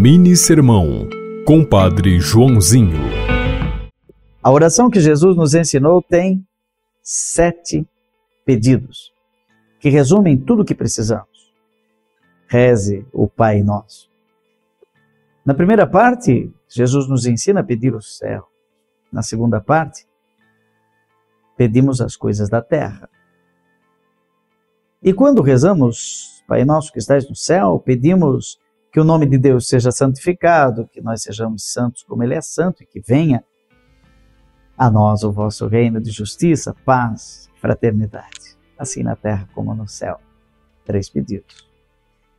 Mini Sermão, Compadre Joãozinho. A oração que Jesus nos ensinou tem sete pedidos, que resumem tudo o que precisamos. Reze o Pai Nosso. Na primeira parte, Jesus nos ensina a pedir o céu. Na segunda parte, pedimos as coisas da terra. E quando rezamos, Pai Nosso que estás no céu, pedimos que o nome de Deus seja santificado, que nós sejamos santos como Ele é santo e que venha a nós o vosso reino de justiça, paz, fraternidade, assim na terra como no céu. Três pedidos.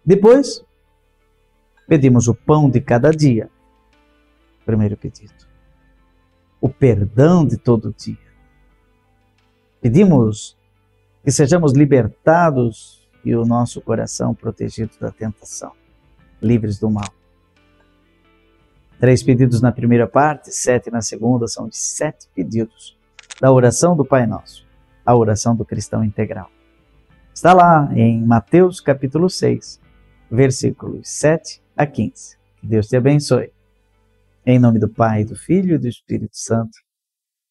Depois, pedimos o pão de cada dia. Primeiro pedido. O perdão de todo dia. Pedimos que sejamos libertados e o nosso coração protegido da tentação livres do mal. Três pedidos na primeira parte, sete na segunda, são os sete pedidos da oração do Pai Nosso, a oração do cristão integral. Está lá em Mateus capítulo 6, versículos 7 a 15. Que Deus te abençoe. Em nome do Pai, do Filho e do Espírito Santo.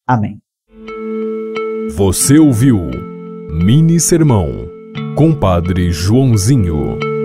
Amém. Você ouviu Mini Sermão, Compadre Joãozinho.